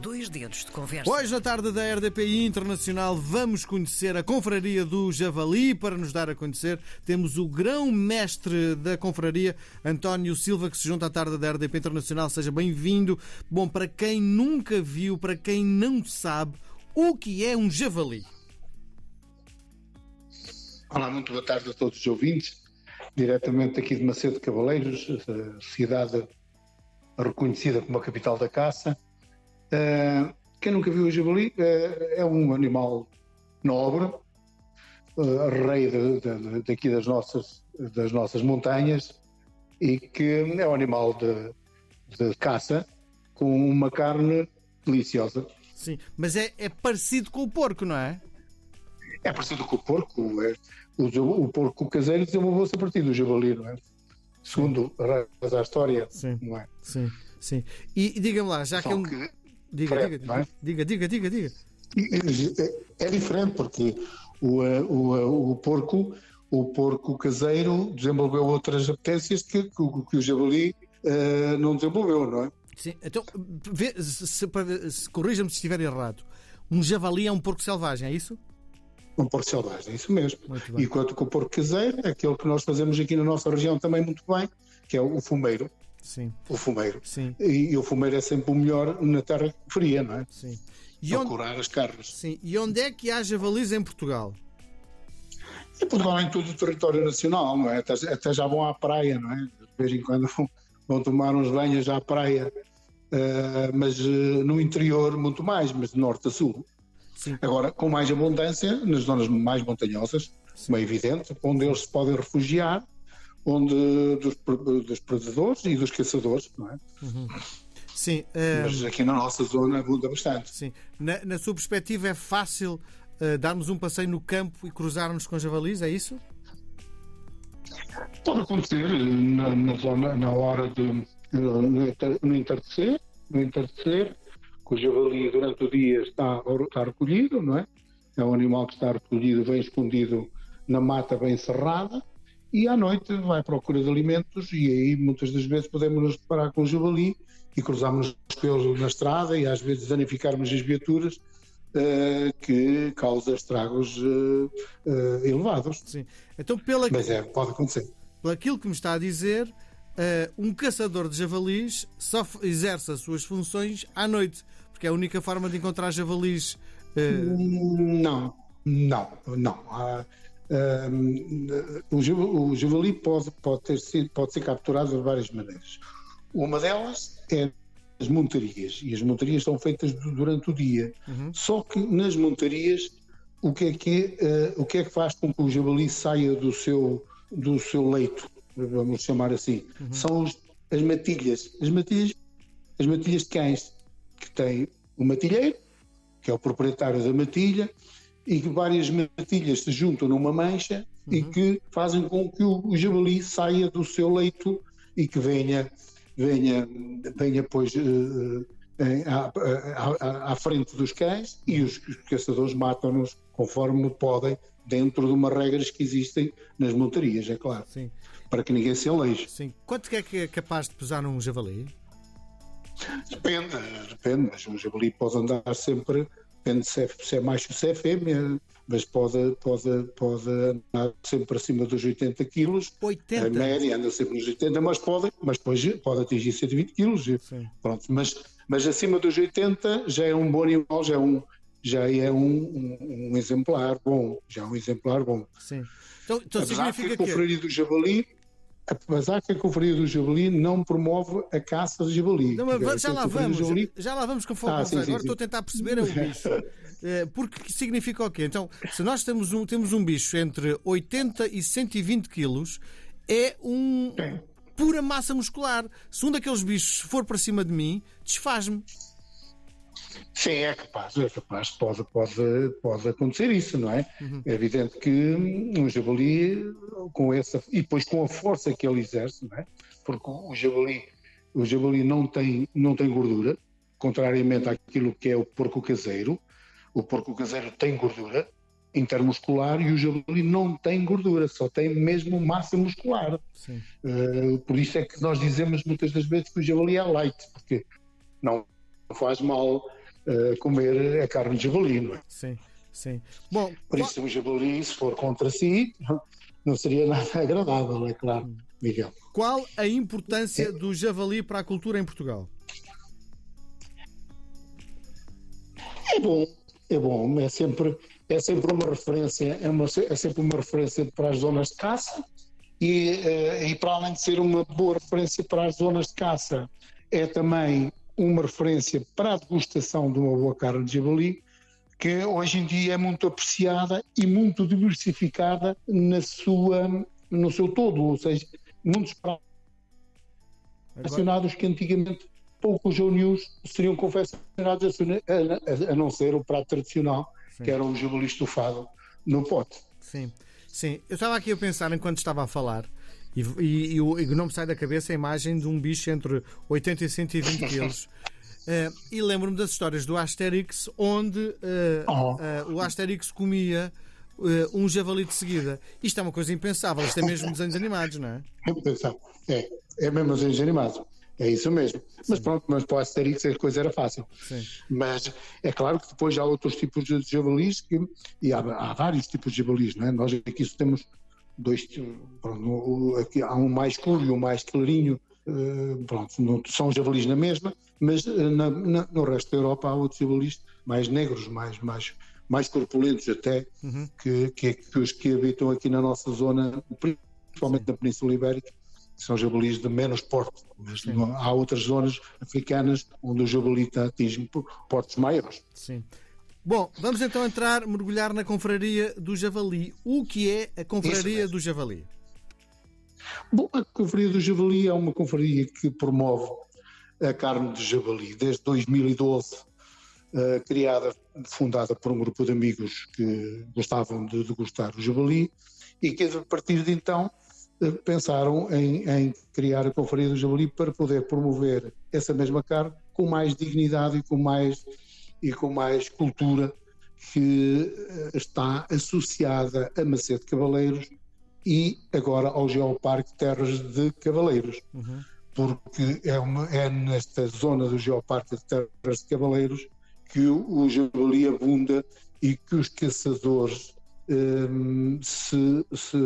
Dois dedos de conversa. Hoje, na tarde da RDPI Internacional, vamos conhecer a Confraria do Javali. Para nos dar a conhecer, temos o grão-mestre da Confraria, António Silva, que se junta à tarde da RDP Internacional. Seja bem-vindo. Bom, para quem nunca viu, para quem não sabe, o que é um javali? Olá, muito boa tarde a todos os ouvintes. Diretamente aqui de Macedo Cavaleiros, cidade reconhecida como a capital da caça. Uh, quem nunca viu o javali uh, é um animal nobre, uh, rei de, de, daqui das nossas, das nossas montanhas e que é um animal de, de caça com uma carne deliciosa. Sim, mas é, é parecido com o porco, não é? É parecido com o porco. É, o, o porco caseiro desenvolveu-se a partir do javali, não é? Segundo a, a história, sim, não é? Sim, sim. E, e diga-me lá, já Só que é um. Que Diga, diga, é? diga, diga, diga, diga. É, é diferente porque o, o, o porco o porco caseiro desenvolveu outras apetências que, que, que o javali uh, não desenvolveu, não é? Sim, então, corrija-me se estiver errado. Um javali é um porco selvagem, é isso? Um porco selvagem, é isso mesmo. Enquanto que o porco caseiro é aquele que nós fazemos aqui na nossa região também muito bem, que é o fumeiro. Sim. O fumeiro. Sim. E, e, o fumeiro é sempre o melhor na terra fria, não é? Sim. E onde... curar as carnes. Sim. E onde é que há javalis em Portugal? Em Portugal, em todo o território nacional, não é? Até, até já vão à praia, não é? De vez em quando vão, vão tomar uns banhos à praia. Uh, mas uh, no interior, muito mais, mas de norte a sul. Sim. Agora, com mais abundância nas zonas mais montanhosas, como é evidente, onde eles se podem refugiar onde dos, dos predadores e dos caçadores, não é? Uhum. Sim. Uh... Mas aqui na nossa zona abunda bastante. Sim. Na, na sua perspectiva, é fácil uh, darmos um passeio no campo e cruzarmos com javalis, é isso? Pode acontecer na, na zona, na hora de. no, no entardecer, no entardecer, que o javali durante o dia está, está recolhido, não é? É um animal que está recolhido, bem escondido na mata bem cerrada e à noite vai à procura de alimentos e aí muitas das vezes podemos nos deparar com o javali e cruzarmos pelos na estrada e às vezes danificarmos as viaturas uh, que causa estragos uh, uh, elevados. Sim. Então, pela... Mas é, pode acontecer. Pelo aquilo que me está a dizer, um caçador de javalis só exerce as suas funções à noite, porque é a única forma de encontrar javalis. Não, não, não. Há o, javali pode, pode, ter sido, pode ser capturado de várias maneiras. Uma delas é as montarias, e as montarias são feitas durante o dia. Uhum. Só que nas montarias, o que é que, uh, o que, é que faz com que o javali saia do seu, do seu leito, vamos chamar assim? Uhum. São os, as matilhas. As matilhas, as matilhas de cães, que tem o matilheiro, que é o proprietário da matilha, e que várias matilhas se juntam numa mancha uhum. e que fazem com que o, o, javali saia do seu leito e que venha, venha, venha pois uh, à, à, à, frente dos cães e os, os caçadores matam-nos conforme podem, dentro de umas regras que existem nas montarias, é claro. Sim. Para que ninguém se aleije. Sim. Quanto é que é capaz de pesar um javali? Depende, depende, mas um javali pode andar sempre depende se é, se é macho ou se é fêmea, mas pode, pode, pode andar sempre acima dos 80 quilos. 80? A média anda sempre nos 80, mas pode, mas depois pode atingir 120 quilos. Pronto, mas, mas acima dos 80 já é um bom animal, já é um, já é um, um, um exemplar bom, já é um exemplar bom. Sim. Então, então significa que a confraria do javali apesar que a Confraria do Javali não promove a caça de javali. Não, mas já lá vamos, javali... já lá vamos conforme ah, sim, agora sim, estou a tentar perceber é o bicho. É, porque significa o quê? Então, se nós temos um, temos um bicho entre 80 e 120 quilos, é um pura massa muscular. Se um daqueles bichos for para cima de mim, desfaz-me. Sim, é capaz, é capaz, pode, pode, pode acontecer isso, não é? Uhum. É evidente que um javali, com essa, e depois com a força que ele exerce, não é? Porque o javali, o javali não, tem, não tem gordura, contrariamente àquilo que é o porco caseiro. O porco caseiro tem gordura intermuscular e o javali não tem gordura, só tem mesmo massa muscular. Uh, por isso é que nós dizemos muitas das vezes que o javali é light, porque não faz mal uh, comer a carne de javali, não é? Sim, sim. Bom, Por isso, o javali, se for contra si, não seria nada agradável, é claro, Miguel. Qual a importância do javali para a cultura em Portugal? É bom, é bom, é sempre, é sempre uma referência, é, uma, é sempre uma referência para as zonas de caça e, uh, e para além de ser uma boa referência para as zonas de caça, é também uma referência para a degustação de uma boa carne de javali, que hoje em dia é muito apreciada e muito diversificada na sua, no seu todo, ou seja, muitos pratos Agora... que antigamente poucos ou nenhum seriam confeccionados a, a, a, não ser o prato tradicional, Sim. que era o javali estufado no pote. Sim. Sim, eu estava aqui a pensar enquanto estava a falar e, e, e, não me sai da cabeça a imagem de um bicho entre 80 e 120 quilos. Uh, e lembro-me das histórias do Asterix, onde uh, oh. uh, o Asterix comia um javali de seguida. Isto é uma coisa impensável, isto é mesmo desenhos animados, não é? É impensável, é, é mesmo desenhos animados. É isso mesmo. Sim. Mas pronto, mas para o Asterix a coisa era fácil. Sim. Mas é claro que depois há outros tipos de javalis que, e há, há vários tipos de javalis, não é? Nós aqui temos dois, pronto, aqui há um mais escuro e um mais clarinho, uh, pronto, são javalis na mesma, mas uh, na, na, no resto da Europa há outros javalis mais negros, mais, mais, mais corpulentos até, uhum. que, que, que, os que habitam aqui na nossa zona, principalmente na Península Ibérica, são jabalis de menos porte, mas há outras zonas africanas onde o jabali atinge portes maiores. Sim. Bom, vamos então entrar, mergulhar na confraria do javali. O que é a confraria do javali? Bom, a confraria do javali é uma confraria que promove a carne de javali desde 2012, uh, eh, criada, fundada por um grupo de amigos que gostavam de degustar o javali e que a partir de então pensaram em, em, criar a Confraria do Javali para poder promover essa mesma carne com mais dignidade e com mais, e com mais cultura que eh, está associada a Macedo Cavaleiros e agora ao Geoparque Terras de Cavaleiros. Uhum. Porque é, uma, é nesta zona do Geoparque de Terras de Cavaleiros que o, o javali abunda e que os caçadores um, se, se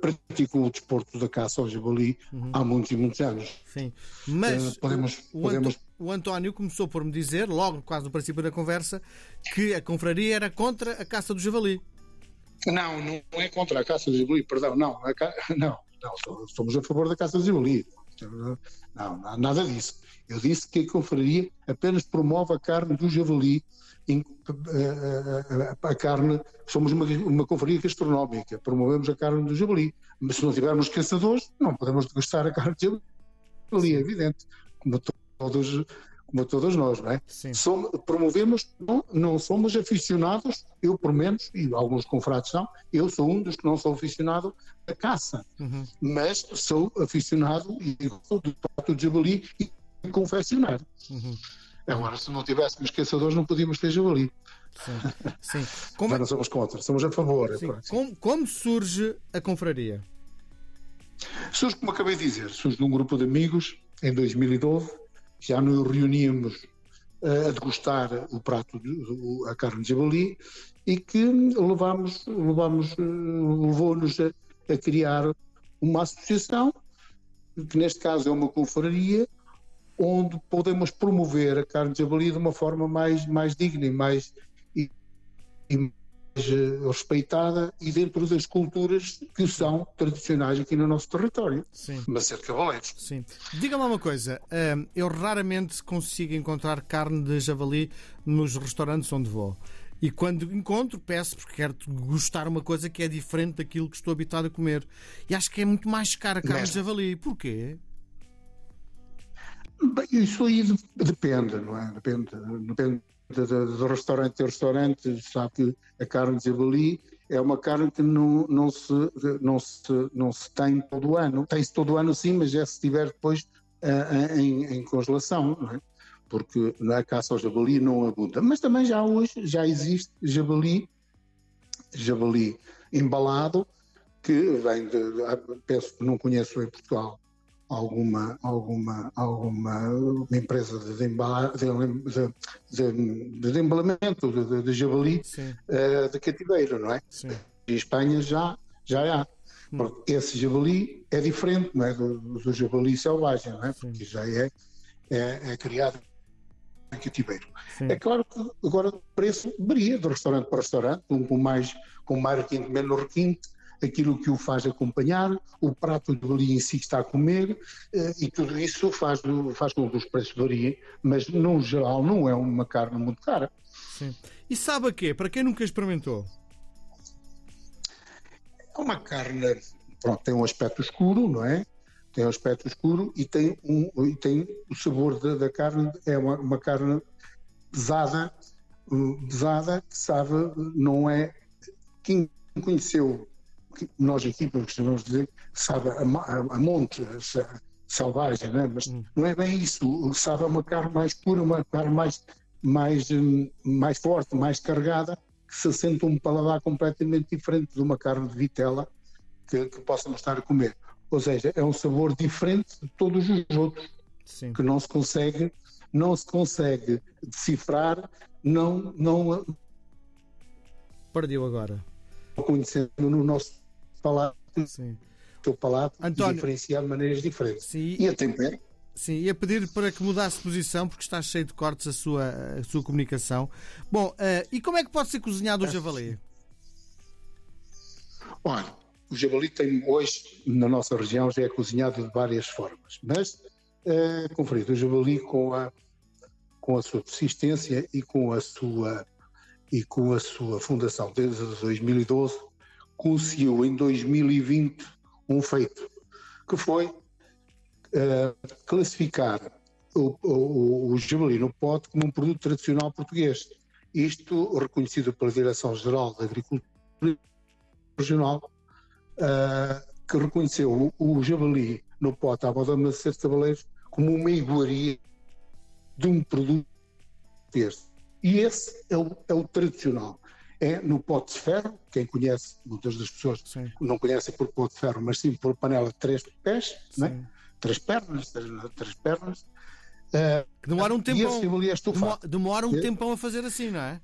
praticou o desporto da caça ao javali uhum. há muitos e muitos anos. Sim, mas uh, podemos, podemos... o António começou por me dizer, logo quase no princípio da conversa, que a confraria era contra a caça do javali. Não, não é contra a caça do javali, perdão, não, ca... não, não, somos a favor da caça do javali. Não, nada disso. Eu disse que a confraria apenas promove a carne do javali a, carne, somos uma, uma confraria gastronómica, promovemos a carne do javali, mas se não tivermos caçadores, não podemos degustar a carne do javali, é evidente, todos, como todos nós, não é? Somos, promovemos, não, não somos aficionados, eu por menos, e alguns confrados são, eu sou um dos que não sou aficionado à caça, uhum. mas sou aficionado e sou do prato de javali e confeccionar. Uhum. Agora, se não tivéssemos caçadores, não podíamos ter javali. Sim. Sim. Como... Mas não somos contra, somos a favor. É como, como, surge a confraria? Surge, como acabei de dizer, surge de um grupo de amigos em 2012. Já nos reuníamos uh, a degustar o prato, de, a carne de javali e que levámos, levámos, uh, levou-nos a, a criar uma associação, que neste caso é uma confraria, onde podemos promover a carne de javali de uma forma mais, mais digna e mais, e, respeitada e dentro das culturas que são tradicionais aqui no nosso território. Sim. Macedo Cavaleiros. Sim. Diga-me uma coisa, uh, eu raramente consigo encontrar carne de javali nos restaurantes onde vou. E quando encontro, peço porque quero gostar uma coisa que é diferente daquilo que estou habituado a comer. E acho que é muito mais cara a carne Mesmo. de javali. Porquê? Bem, isso aí depende, não é? Depende, depende do restaurante a restaurante, sabe que a carne de javali é uma carne que não, não, se, não, se, não se tem todo ano. Tem-se todo ano sim, mas é se estiver depois uh, em, em, congelação, não é? porque na caça ao javali não abunda. Mas também já hoje já existe javali, javali embalado, que vem de, penso que não conheço em Portugal, alguma, alguma, alguma empresa de, embala, de, de, de embalamento de, de javali uh, de cativeiro, não é? Sim. Em Espanha já, já há. Hum. Porque esse javali é diferente não é? do, do javali selvagem, não é? Porque Sim. já é, é, é criado em cativeiro. Sim. É claro que agora o preço varia de restaurante para restaurante, um com mais, com mais requinte, menos requinte, aquilo que o faz acompanhar, o prato do ali em si que está a comer, eh, e tudo isso faz, faz com que os preços variem, mas no geral não é uma carne muito cara. Sim. E sabe a quê? Para quem nunca experimentou? É uma carne, pronto, tem um aspecto escuro, não é? Tem um aspecto escuro e tem, um, e tem o sabor da, da carne, é uma, uma carne pesada, pesada, que sabe, não é. Quem conheceu nós aqui costumamos dizer, sabe, a, a, a monte a, selvagem, né? mas hum. não é bem isso. Sabe uma carne mais pura, uma carne mais, mais, hum, mais forte, mais carregada, que se sente um paladar completamente diferente de uma carne de vitela que, que possamos estar a comer. Ou seja, é um sabor diferente de todos os outros, Sim. que não se consegue, não se consegue decifrar, não, não perdeu agora. Conhecendo no nosso palato, Sim. o teu palato António, diferenciar de maneiras diferentes. Sim, e a tempero. Sim, ia pedir para que mudasse de posição, porque está cheio de cortes a sua, a sua comunicação. Bom, uh, e como é que pode ser cozinhado o javali? Olha, o javali tem hoje, na nossa região, já é cozinhado de várias formas, mas uh, conferido o javali com a, com a sua persistência e com a sua, e com a sua fundação desde 2012, conseguiu em 2020 um feito, que foi uh, classificar o, o, o pote como um produto tradicional português. Isto reconhecido pela Direção-Geral da Agricultura Regional, uh, que reconheceu o, o javali no pote à moda de cesta de como uma iguaria de um produto português. E esse é o, é o tradicional é no pote de ferro. Quem conhece, muitas das pessoas sim. não conhecem por pote de ferro, mas sim por panela de três pés, né? três pernas, três, três pernas. Uh, demora um tempão. Demora, demora um é. tempão a fazer assim, não é?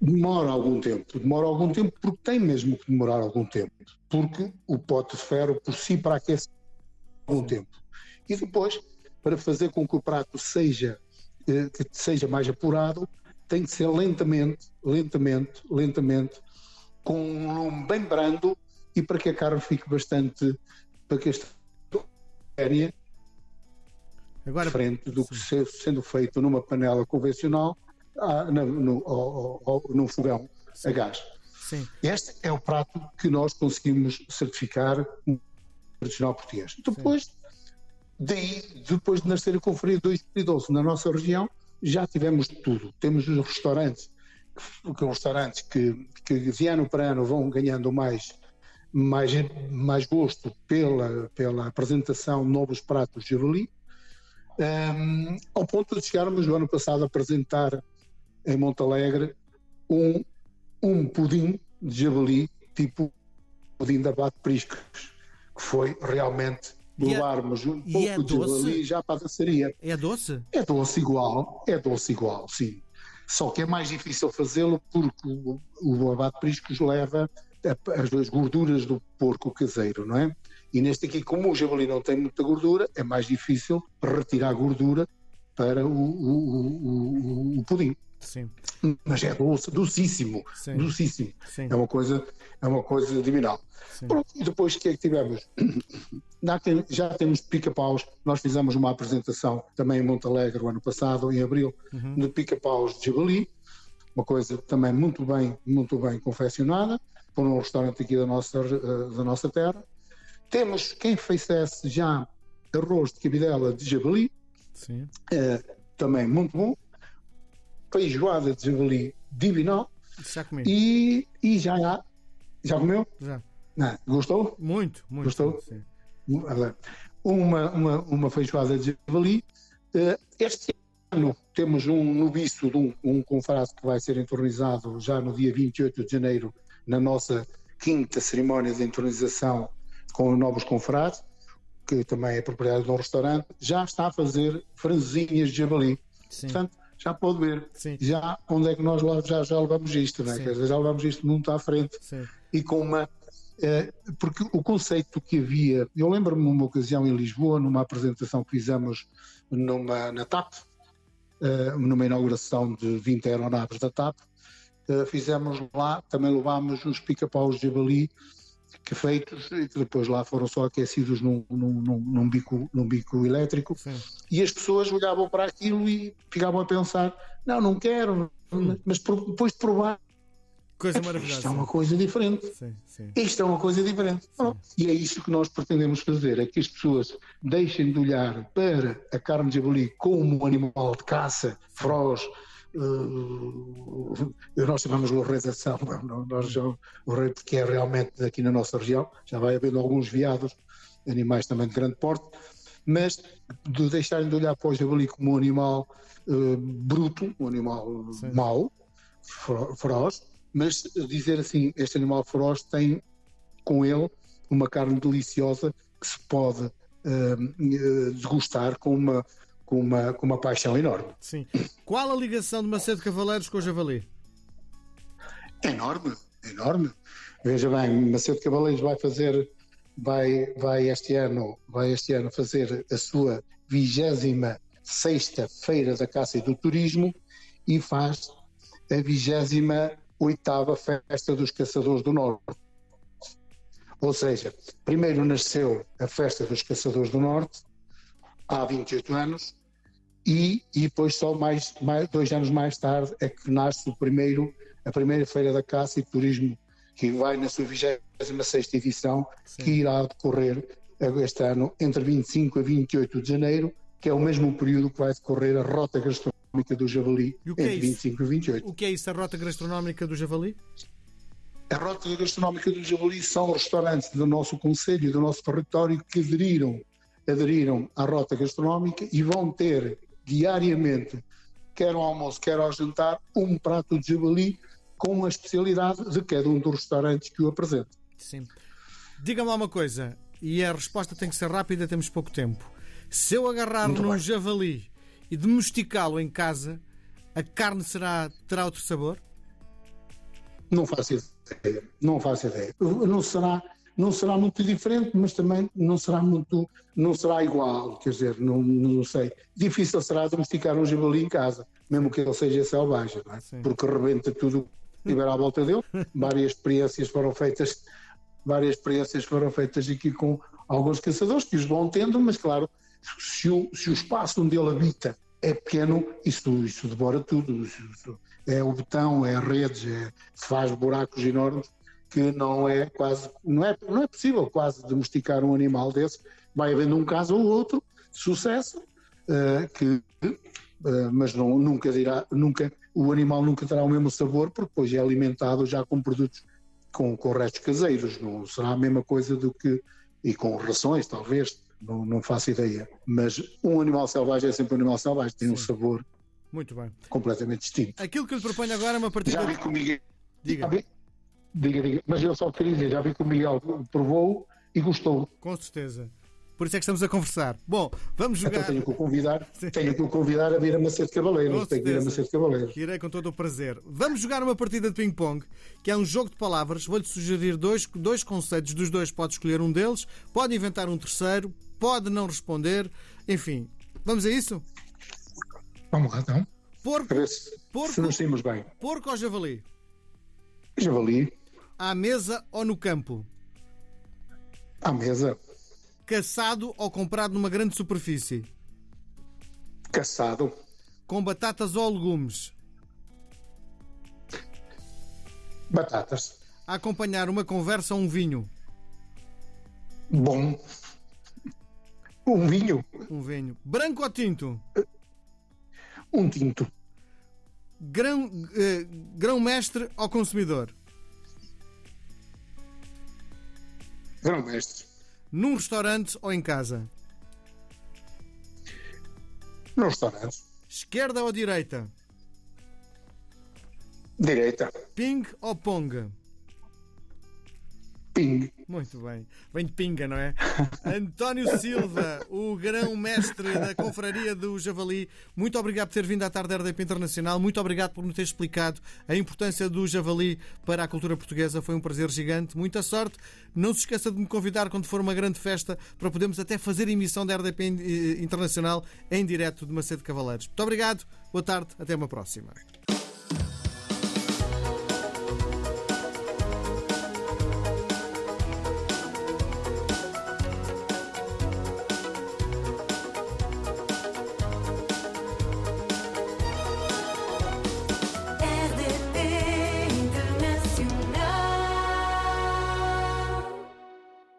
Demora algum tempo, demora algum tempo porque tem mesmo que demorar algum tempo, porque o pote de ferro por si para aquecer algum tempo. E depois, para fazer com que o prato seja, eh, que seja mais apurado, tem que ser lentamente, lentamente, lentamente, com um lume bem brando e para que a carne fique bastante, para que esta aérea Agora, diferente do que sendo feito numa panela convencional ah, no, no, no, num fogão sim. a gás. Sim. Este é o prato que nós conseguimos certificar tradicional português. Depois, daí, depois de nascer a Conferência 2012 na nossa região, já tivemos tudo. Temos os restaurantes, que, restaurantes que, que de ano para ano vão ganhando mais, mais, mais gosto pela, pela apresentação de novos pratos de javali, um, ao ponto de chegarmos no ano passado a apresentar em Montalegre um, um pudim de javali, tipo pudim da Bate Priscos, que foi realmente levarmos é, um pouco é de ali já para a dançaria. É doce? É doce igual, é doce igual, sim. Só que é mais difícil fazê-lo porque o, o abate priscos leva as, as gorduras do porco caseiro, não é? E neste aqui, como o javali não tem muita gordura, é mais difícil retirar a gordura para o, o, o, o pudim. Sim. Mas é doce, docíssimo, Sim. docíssimo. Sim. É uma coisa, é uma coisa divinal. Pronto, e depois o que é que tivemos? Já temos pica-paus, nós fizemos uma apresentação também em Montalegre o ano passado, em abril, uhum. de pica-paus de Jabali, uma coisa também muito bem, muito bem confeccionada, por um restaurante aqui da nossa, eh, da nossa terra. Temos quem fizesse já arroz de cabidela de Jabali, é, também muito bom feijoada de javali divinal. Já comi. E, e já há. Já comeu? Já. Não, gostou? Muito, muito. Gostou? Sim. Uma, uma, uma feijoada de javali. Eh, este ano temos um noviço de um, um confrade que vai ser entronizado já no dia 28 de janeiro, na nossa quinta cerimónia de entronização com novos confrades. que também é proprietário de um restaurante, já está a fazer franzinhas de javali. Sim. Portanto, já pode ver Sim. já onde é que nós já, já levamos isto, né? Dizer, já levamos isto muito à frente Sim. e com uma eh, porque o conceito que havia, eu lembro-me numa ocasião em Lisboa, numa apresentação que fizemos numa, na TAP, eh, numa inauguração de 20 aeronaves da TAP, eh, fizemos lá, também levámos uns pica-paus de javali que feitos e que depois lá foram só aquecidos num, num, num, num bico, num bico elétrico Sim. e as pessoas olhavam para aquilo e ficavam a pensar não, não quero, hum. mas depois de provar Coisa maravilhosa. Isto é uma coisa diferente. Sim, sim. Isto é uma coisa diferente. e é isso que nós pretendemos fazer: é que as pessoas deixem de olhar para a carne de jabali como um animal de caça, feroz. Uh, nós chamamos o rei da selva, nós, o rei que é realmente aqui na nossa região. Já vai havendo alguns veados, animais também de grande porte, mas de deixarem de olhar para o jabali como um animal uh, bruto, um animal Sim. mau, feroz, mas dizer assim, este animal feroz tem com ele uma carne deliciosa que se pode uh, desgustar com uma, com, uma, com uma paixão enorme. Sim. Qual a ligação de Macedo Cavaleiros com o Javali? Enorme, enorme. Veja bem, Macedo Cavaleiros vai fazer, vai, vai este ano, vai este ano fazer a sua vigésima sexta feira da caça e do turismo e faz a vigésima oitava Festa dos Caçadores do Norte. Ou seja, primeiro nasceu a Festa dos Caçadores do Norte, há 28 anos, e, e depois só mais, mais, dois anos mais tarde é que nasce o primeiro, a primeira Feira da Caça e Turismo, que vai na sua 26 edição, Sim. que irá decorrer este ano entre 25 a 28 de janeiro, que é o mesmo período que vai decorrer a Rota Gastronómica do javali entre é 25 e 28. O que é isso, a rota gastronómica do javali? A rota gastronómica do javali são restaurantes do nosso conselho e do nosso território que aderiram, aderiram à rota gastronómica e vão ter diariamente, quer ao almoço, quer ao jantar, um prato de javali com a especialidade de cada um dos restaurantes que o apresenta. Sim. Diga-me lá uma coisa, e a resposta tem que ser rápida, temos pouco tempo. Se eu agarrar Muito num bem. javali e domesticá-lo em casa, a carne será, terá outro sabor? Não faço ideia. Não faço ideia. Não será, não será muito diferente, mas também não será muito, não será igual. Quer dizer, não, não sei. Difícil será domesticar um javali em casa, mesmo que ele seja selvagem, é? porque rebenta tudo que tiver à volta dele. Várias experiências foram feitas, várias experiências foram feitas aqui com alguns caçadores que os vão tendo, mas claro, se o, se o espaço onde ele habita é pequeno, isso, isso devora tudo. Isso, é o betão, é redes, é, faz buracos enormes que não é quase, não é, não é possível quase domesticar um animal desse. Vai havendo um caso ou outro de sucesso, uh, que, uh, mas não, nunca dirá, nunca, o animal nunca terá o mesmo sabor, porque depois é alimentado já com produtos com, com restos caseiros, não será a mesma coisa do que, e com rações talvez, não, não faço ideia. Mas um animal selvagem é sempre um animal selvagem, tem Sim. um sabor muito bem. completamente distinto. Aquilo que eu lhe proponho agora é uma partida. Já vi que o Miguel. Diga. Vi... diga, diga. Mas eu só queria dizer, já vi que o Miguel provou e gostou. Com certeza. Por isso é que estamos a conversar. Bom, vamos então jogar. Então tenho que o convidar, tenho que o convidar a vir a Macedo Cavaleiros. Tenho que ir a Macedo Cavaleiros. Irei com todo o prazer. Vamos jogar uma partida de ping-pong, que é um jogo de palavras. Vou-lhe sugerir dois, dois conceitos. Dos dois pode escolher um deles, pode inventar um terceiro, pode não responder. Enfim, vamos a isso? Vamos lá então. Porco, porco, se nos temos bem. Porco ou javali? Javali. À mesa ou no campo? À mesa. Caçado ou comprado numa grande superfície? Caçado. Com batatas ou legumes? Batatas. A acompanhar uma conversa ou um vinho? Bom. Um vinho. Um vinho. Branco ou tinto? Um tinto. Grão, uh, grão mestre ou consumidor? Mestre. Num restaurante ou em casa? Num restaurante. Esquerda ou direita? Direita. Ping ou pong? Ping. Muito bem. Vem de pinga, não é? António Silva, o grão-mestre da Confraria do Javali, muito obrigado por ter vindo à tarde da RDP Internacional. Muito obrigado por me ter explicado a importância do Javali para a cultura portuguesa. Foi um prazer gigante. Muita sorte. Não se esqueça de me convidar quando for uma grande festa para podermos até fazer emissão da RDP Internacional em direto de Macedo Cavaleiros. Muito obrigado. Boa tarde. Até uma próxima.